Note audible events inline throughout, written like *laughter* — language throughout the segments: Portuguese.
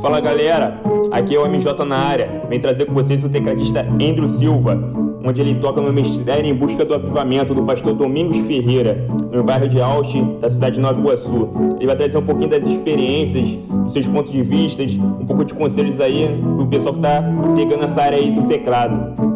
Fala galera, aqui é o MJ na área. Vem trazer com vocês o tecladista Andrew Silva, onde ele toca no Mistério em Busca do Avivamento do pastor Domingos Ferreira, no bairro de Austin, da cidade de Nova Iguaçu. Ele vai trazer um pouquinho das experiências, dos seus pontos de vista, um pouco de conselhos aí pro pessoal que tá pegando essa área aí do teclado.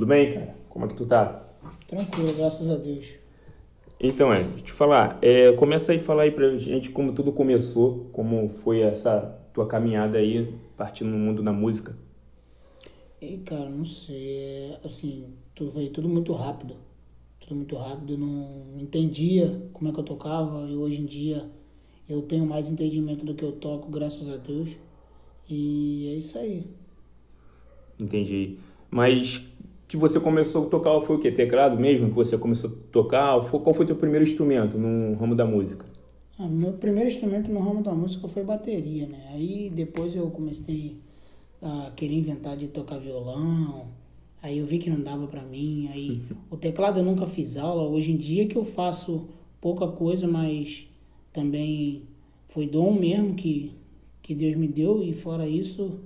Tudo bem, cara? Como é que tu tá? Tranquilo, graças a Deus. Então, Andrew, deixa eu te falar. É, começa aí a falar aí pra gente como tudo começou, como foi essa tua caminhada aí, partindo no mundo da música. E, cara, não sei. É, assim, tudo veio tudo muito rápido. Tudo muito rápido. Eu não entendia como é que eu tocava e hoje em dia eu tenho mais entendimento do que eu toco, graças a Deus. E é isso aí. Entendi. Mas que você começou a tocar foi o quê? Teclado mesmo que você começou a tocar? Qual foi o teu primeiro instrumento no ramo da música? Ah, meu primeiro instrumento no ramo da música foi bateria, né? Aí depois eu comecei a querer inventar de tocar violão. Aí eu vi que não dava para mim. Aí *laughs* o teclado eu nunca fiz aula. Hoje em dia que eu faço pouca coisa, mas também foi dom mesmo que, que Deus me deu. E fora isso,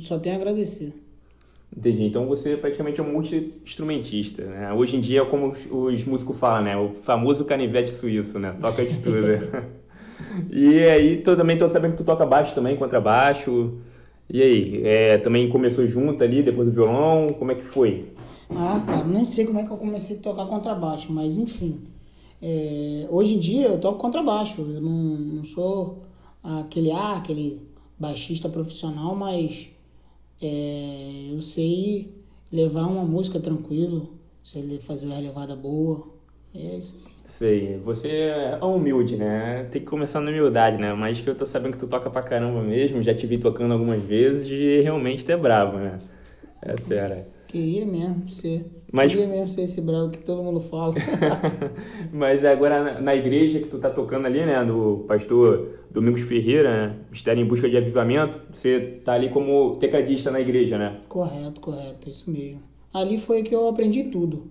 só tenho a agradecer. Entendi. Então você é praticamente um multi-instrumentista, né? Hoje em dia, como os músicos falam, né? O famoso canivete suíço, né? Toca de tudo. *laughs* e aí, tu, também tô sabendo que tu toca baixo também, contrabaixo. E aí, é, também começou junto ali, depois do violão, como é que foi? Ah, cara, nem sei como é que eu comecei a tocar contrabaixo, mas enfim. É, hoje em dia eu toco contrabaixo, eu não, não sou aquele, ah, aquele baixista profissional, mas é, eu sei levar uma música tranquilo, sei fazer uma levada boa. É isso aí. Sei, você é humilde, né? Tem que começar na humildade, né? Mas que eu tô sabendo que tu toca pra caramba mesmo, já te vi tocando algumas vezes e realmente tu é bravo, né? É fera. Queria mesmo ser. Mas... Queria mesmo ser esse bravo que todo mundo fala. *laughs* Mas agora na, na, igreja que tu tá tocando ali, né? Do pastor Domingos Ferreira, né? Mistério em Busca de Avivamento, você tá ali como tecladista na igreja, né? Correto, correto, isso mesmo. Ali foi que eu aprendi tudo.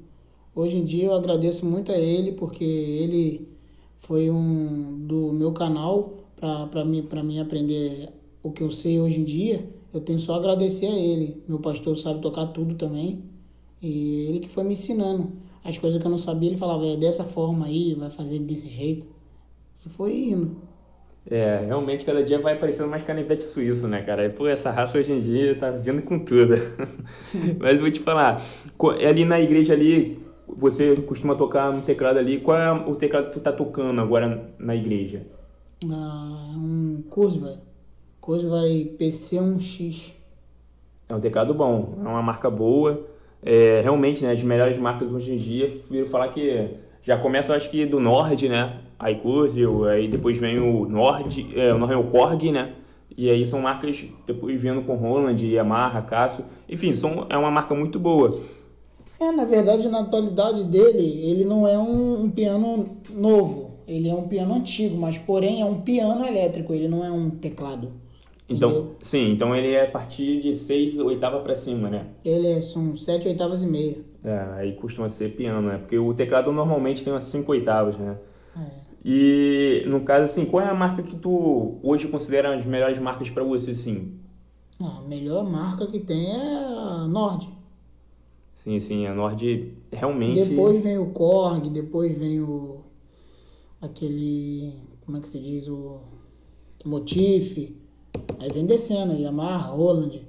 Hoje em dia eu agradeço muito a ele porque ele foi um do meu canal para mim, mim aprender o que eu sei hoje em dia eu tenho só a agradecer a ele. Meu pastor sabe tocar tudo também. E ele que foi me ensinando. As coisas que eu não sabia, ele falava, é dessa forma aí, vai fazer desse jeito. E foi indo. É, realmente cada dia vai aparecendo mais canivete suíço, né, cara? E, pô, essa raça hoje em dia tá vindo com tudo. *laughs* Mas vou te falar, ali na igreja ali, você costuma tocar no teclado ali, qual é o teclado que tu tá tocando agora na igreja? Ah, um Kurzweil vai PC1X. É um teclado bom, é uma marca boa. É, realmente, né, as melhores marcas hoje em dia, prefiro falar que já começa, acho que do Nord, né? A Icursil, aí depois vem o Nord, é, o Korg, né? E aí são marcas, depois vendo com Roland, Yamaha, Casio, enfim, são, é uma marca muito boa. É, na verdade, na atualidade dele, ele não é um, um piano novo, ele é um piano antigo, mas porém é um piano elétrico, ele não é um teclado. Então, Entendeu? sim, então ele é a partir de 6 oitava para cima, né? Ele é, são 7 oitavas e meia. É, aí costuma ser piano, né? Porque o teclado normalmente tem umas 5 oitavas, né? É. E no caso, assim, qual é a marca que tu hoje considera as melhores marcas para você, sim? A melhor marca que tem é a Nord. Sim, sim, a Nord realmente. Depois vem o Korg, depois vem o. aquele. como é que se diz? O. Motif. Aí vem descendo, Yamaha, Roland.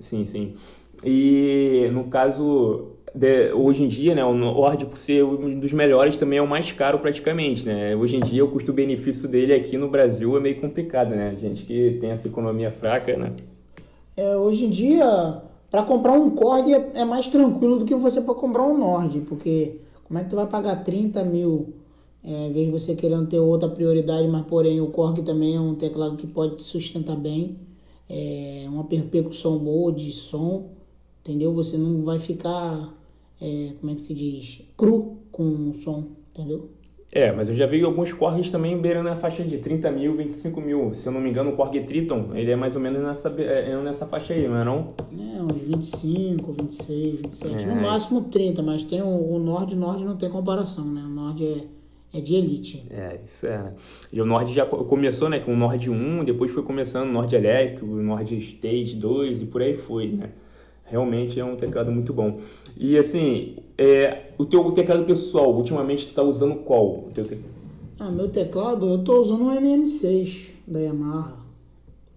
Sim, sim. E no caso, de, hoje em dia, né, o Nord, por ser um dos melhores, também é o mais caro praticamente, né? Hoje em dia, o custo-benefício dele aqui no Brasil é meio complicado, né? A gente que tem essa economia fraca, né? É, hoje em dia, para comprar um Korg é, é, mais tranquilo do que você para comprar um Nord, porque como é que tu vai pagar 30 mil é, você querendo ter outra prioridade, mas porém o Korg também é um teclado que pode te sustentar bem, é uma percussão boa de som, entendeu? Você não vai ficar, é, como é que se diz, cru com o som, entendeu? É, mas eu já vi alguns Korgs também beirando a faixa de 30 mil, 25 mil. Se eu não me engano, o Korg Triton, ele é mais ou menos nessa, é, nessa faixa aí, não é não? É, uns 25, 26, 27. É. No máximo 30, mas tem o, o Nord, Nord não tem comparação, né? O Nord é, é de elite. É, isso é. E o Nord já começou, né, com o Nord 1, depois foi começando o Nord Electro, o Nord Stage 2 e por aí foi, né? Realmente é um teclado muito bom. E assim, é, o teu teclado pessoal, ultimamente tu tá usando qual? O teu te... Ah, meu teclado, eu tô usando um MM6 da Yamaha.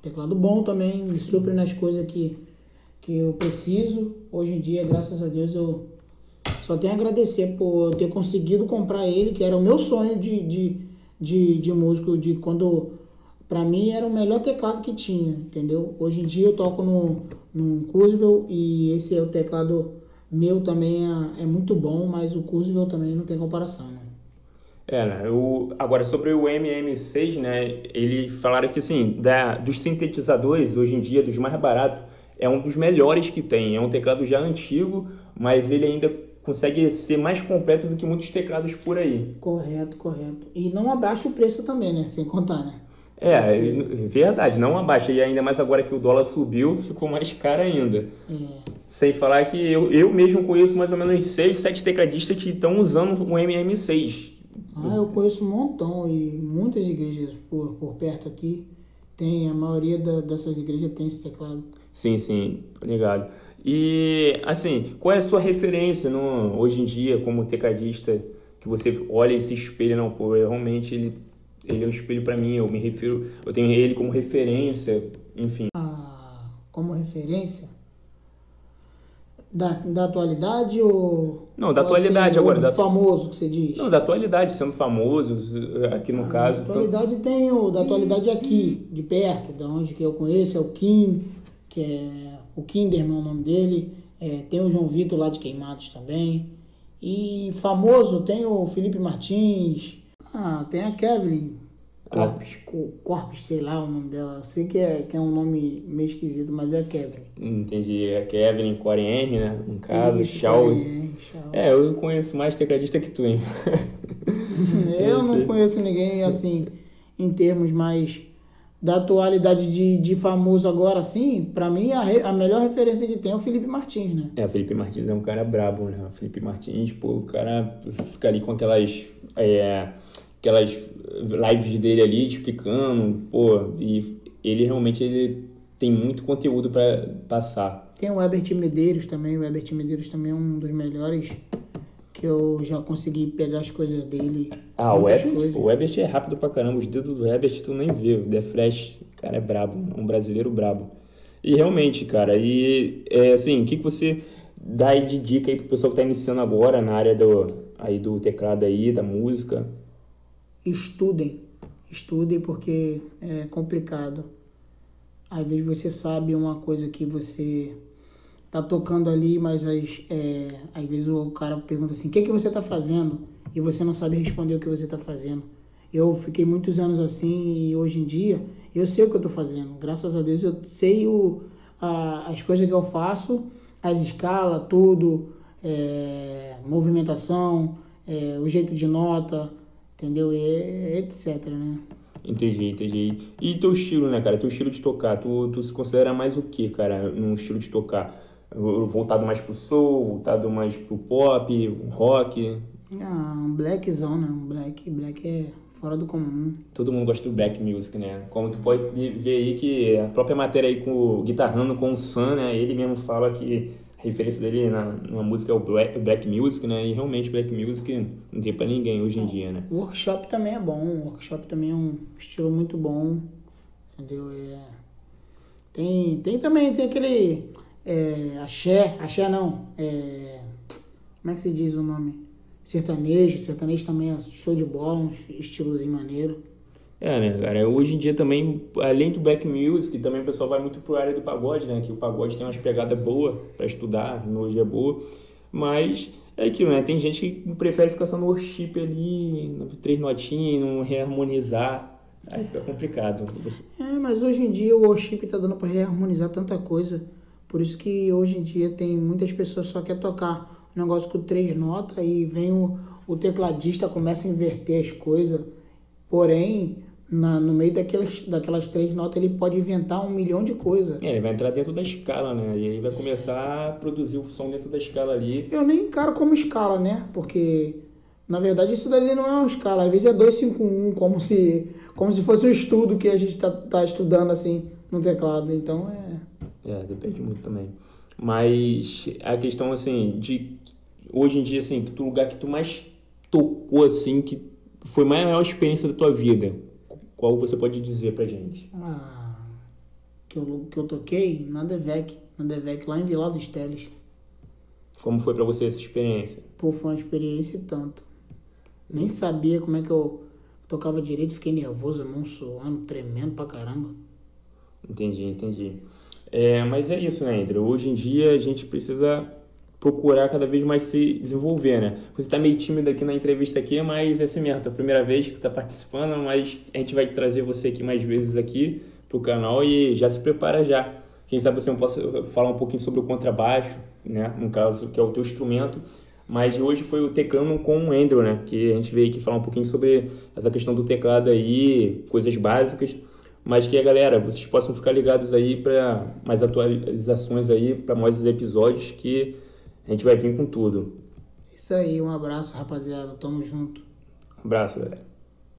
Teclado bom também, me supre nas coisas que, que eu preciso. Hoje em dia, graças a Deus, eu só tenho a agradecer por ter conseguido comprar ele, que era o meu sonho de, de, de, de músico, de quando para mim era o melhor teclado que tinha, entendeu? Hoje em dia eu toco no, num Kurzweil e esse é o teclado meu também é, é muito bom, mas o Kurzweil também não tem comparação, né? É, né? O, agora, sobre o MM6, né? Ele falaram que, assim, da, dos sintetizadores, hoje em dia, dos mais baratos, é um dos melhores que tem. É um teclado já antigo, mas ele ainda consegue ser mais completo do que muitos teclados por aí. Correto, correto. E não abaixa o preço também, né? Sem contar, né? É, verdade, não abaixa. E ainda mais agora que o dólar subiu, ficou mais caro ainda. É. Sem falar que eu, eu mesmo conheço mais ou menos 6, 7 tecladistas que estão usando o MM6. Ah, eu conheço um montão e muitas igrejas por, por perto aqui tem, a maioria da, dessas igrejas tem esse teclado. Sim, sim, ligado. E assim, qual é a sua referência no, hoje em dia como tecladista que você olha e se espelha, não, pô, realmente ele ele é um espelho para mim, eu me refiro, eu tenho ele como referência, enfim. Ah, como referência? Da, da atualidade ou. Não, da atualidade assim, agora. Da... famoso que você diz? Não, da atualidade, sendo famoso, aqui no ah, caso. Da atualidade então... tem o. Da atualidade aqui, de perto, da onde que eu conheço, é o Kim, que é. O Kinderman é o nome dele. É, tem o João Vitor lá de Queimados também. E famoso tem o Felipe Martins, ah, tem a Kevin Corpus, ah. Corpus, sei lá o nome dela. Eu sei que é, que é um nome meio esquisito, mas é a Kevin. Entendi. É Kevin Henry, né? No caso, Shaw. É, eu conheço mais tecladista que tu, hein? *laughs* eu não conheço ninguém assim, em termos mais da atualidade de, de famoso agora, sim, para mim a, a melhor referência que tem é o Felipe Martins, né? É, o Felipe Martins é um cara brabo, né? O Felipe Martins, pô, o cara fica ali com aquelas. É, aquelas lives dele ali explicando, pô, e ele realmente ele tem muito conteúdo para passar. Tem o Herbert Medeiros também, o Herbert Medeiros também é um dos melhores que eu já consegui pegar as coisas dele. Ah, o Herbert, o Herbert é rápido pra caramba, os dedos do Herbert tu nem vê, o The Flash, cara é brabo, um brasileiro brabo. E realmente, cara, e é, assim, o que, que você dá aí de dica aí pro pessoal que tá iniciando agora na área do, aí do teclado aí, da música? estudem, estudem porque é complicado. Às vezes você sabe uma coisa que você tá tocando ali, mas às, é, às vezes o cara pergunta assim, o que, é que você está fazendo? E você não sabe responder o que você está fazendo. Eu fiquei muitos anos assim e hoje em dia eu sei o que eu estou fazendo. Graças a Deus eu sei o, a, as coisas que eu faço, as escalas, tudo, é, movimentação, é, o jeito de nota, entendeu? E etc, né? Entendi, entendi. E teu estilo, né, cara? Teu estilo de tocar, tu, tu se considera mais o que, cara, num estilo de tocar? Voltado mais pro soul, voltado mais pro pop, rock? Ah, um blackzão, né? Um black, black é fora do comum. Todo mundo gosta do black music, né? Como tu pode ver aí que a própria matéria aí com o Guitarrando com o Sam, né? Ele mesmo fala que a referência dele na, na música é o black, black, music, né? E realmente black music não tem para ninguém hoje em dia, né? O workshop também é bom, o workshop também é um estilo muito bom, entendeu? É... Tem, tem também, tem aquele é, axé, axé não, é... como é que se diz o nome? Sertanejo, sertanejo também é show de bola, um estilozinho maneiro. É, né, cara? Hoje em dia também, além do black music, também o pessoal vai muito pro área do pagode, né? Que o pagode tem umas pegadas boas para estudar, hoje é boa. Mas é aquilo, né? Tem gente que prefere ficar só no worship ali, três notinhas, não reharmonizar. Aí fica complicado. É, mas hoje em dia o worship tá dando para reharmonizar tanta coisa. Por isso que hoje em dia tem muitas pessoas só quer tocar um negócio com três notas e vem o, o tecladista começa a inverter as coisas, porém, na, no meio daquelas, daquelas três notas ele pode inventar um milhão de coisas. É, ele vai entrar dentro da escala, né? E aí vai começar a produzir o som dentro da escala ali. Eu nem encaro como escala, né? Porque, na verdade, isso daí não é uma escala. Às vezes é 251, como se, como se fosse um estudo que a gente tá, tá estudando, assim, no teclado. Então, é... É, depende muito também. Mas a questão, assim, de... Hoje em dia, assim, que o lugar que tu mais tocou, assim, que foi a maior experiência da tua vida, qual você pode dizer pra gente? Ah, que eu, que eu toquei na Devec, na Devec, lá em Vila dos Teles. Como foi para você essa experiência? Pô, foi uma experiência e tanto. Nem sabia como é que eu tocava direito, fiquei nervoso, mão suando, tremendo pra caramba. Entendi, entendi. É, mas é isso, né, André? Hoje em dia a gente precisa procurar cada vez mais se desenvolver, né? Você está meio tímido aqui na entrevista aqui, mas é assim mesmo, é a primeira vez que está participando, mas a gente vai trazer você aqui mais vezes aqui pro canal e já se prepara já. Quem sabe você não possa falar um pouquinho sobre o contrabaixo, né? No caso, que é o teu instrumento. Mas hoje foi o teclando com o Andrew, né? Que a gente veio aqui falar um pouquinho sobre essa questão do teclado aí, coisas básicas. Mas que a galera, vocês possam ficar ligados aí para mais atualizações aí, para mais episódios que a gente vai vir com tudo. Isso aí, um abraço, rapaziada. Tamo junto. Um abraço, galera.